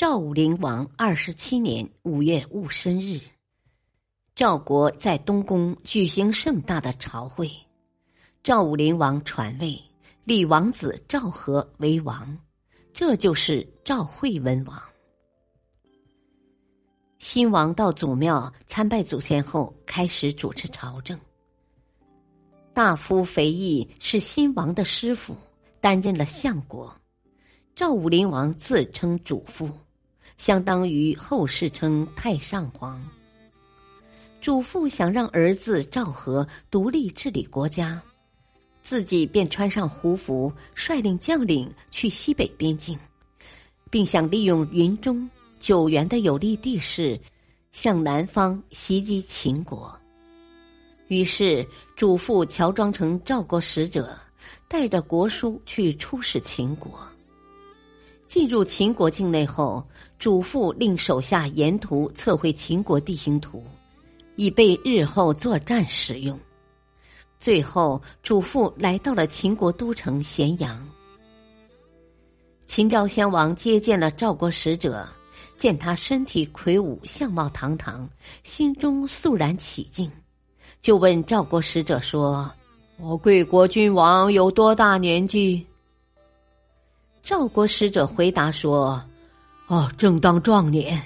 赵武灵王二十七年五月戊申日，赵国在东宫举行盛大的朝会，赵武灵王传位，立王子赵和为王，这就是赵惠文王。新王到祖庙参拜祖先后，开始主持朝政。大夫肥义是新王的师傅，担任了相国。赵武灵王自称主父，相当于后世称太上皇。祖父想让儿子赵和独立治理国家，自己便穿上胡服，率领将领去西北边境，并想利用云中、九原的有利地势，向南方袭击秦国。于是，祖父乔装成赵国使者，带着国书去出使秦国。进入秦国境内后，主父令手下沿途测绘秦国地形图，以备日后作战使用。最后，主父来到了秦国都城咸阳。秦昭襄王接见了赵国使者，见他身体魁梧，相貌堂堂，心中肃然起敬。就问赵国使者说：“我贵国君王有多大年纪？”赵国使者回答说：“哦，正当壮年。”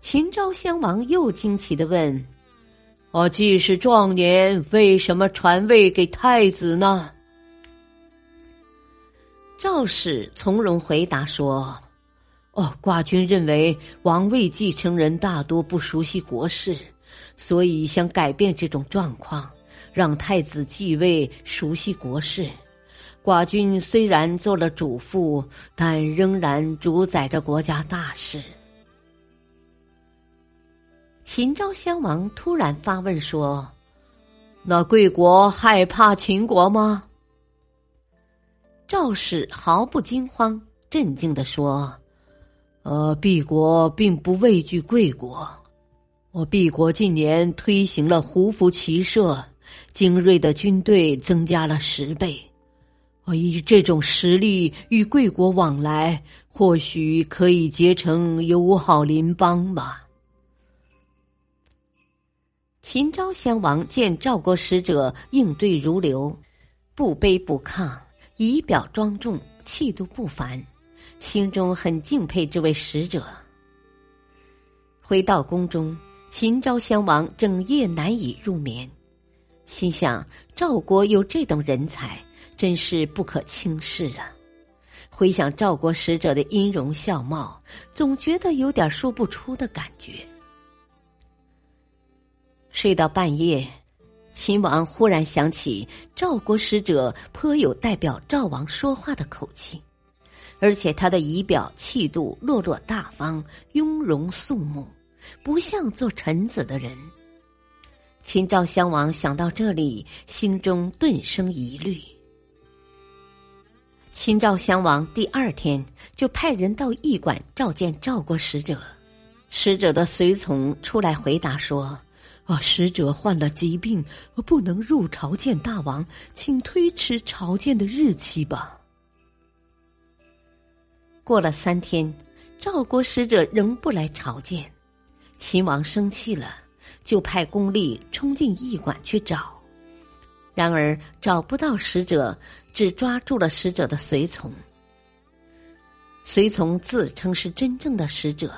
秦昭襄王又惊奇的问：“哦，既是壮年，为什么传位给太子呢？”赵使从容回答说：“哦，寡君认为王位继承人大多不熟悉国事。”所以想改变这种状况，让太子继位，熟悉国事。寡君虽然做了主父，但仍然主宰着国家大事。秦昭襄王突然发问说：“那贵国害怕秦国吗？”赵氏毫不惊慌，镇静的说：“呃，敝国并不畏惧贵国。”我敝国近年推行了胡服骑射，精锐的军队增加了十倍。我以这种实力与贵国往来，或许可以结成友好邻邦吧。秦昭襄王见赵国使者应对如流，不卑不亢，仪表庄重，气度不凡，心中很敬佩这位使者。回到宫中。秦昭襄王整夜难以入眠，心想：赵国有这等人才，真是不可轻视啊！回想赵国使者的音容笑貌，总觉得有点说不出的感觉。睡到半夜，秦王忽然想起赵国使者颇有代表赵王说话的口气，而且他的仪表气度落落大方、雍容肃穆。不像做臣子的人。秦昭襄王想到这里，心中顿生疑虑。秦昭襄王第二天就派人到驿馆召见赵国使者，使者的随从出来回答说：“啊，使者患了疾病，不能入朝见大王，请推迟朝见的日期吧。”过了三天，赵国使者仍不来朝见。秦王生气了，就派公吏冲进驿馆去找，然而找不到使者，只抓住了使者的随从。随从自称是真正的使者，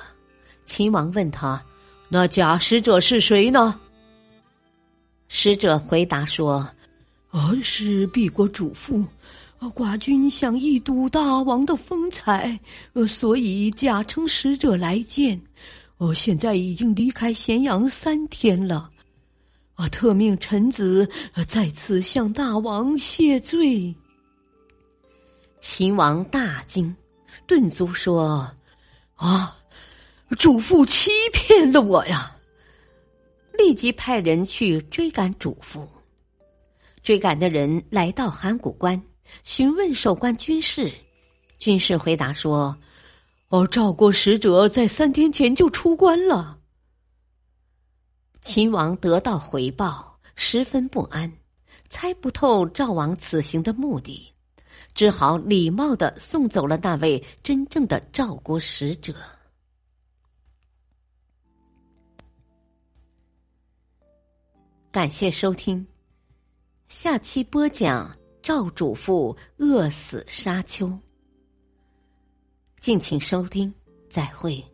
秦王问他：“那假使者是谁呢？”使者回答说：“哦，是敝国主父，寡君想一睹大王的风采，所以假称使者来见。”我现在已经离开咸阳三天了，我特命臣子再次向大王谢罪。秦王大惊，顿足说：“啊，主父欺骗了我呀！”立即派人去追赶主父。追赶的人来到函谷关，询问守关军士。军士回答说：“哦，赵国使者在三天前就出关了。”秦王得到回报，十分不安，猜不透赵王此行的目的，只好礼貌的送走了那位真正的赵国使者。感谢收听。下期播讲赵主父饿死沙丘，敬请收听，再会。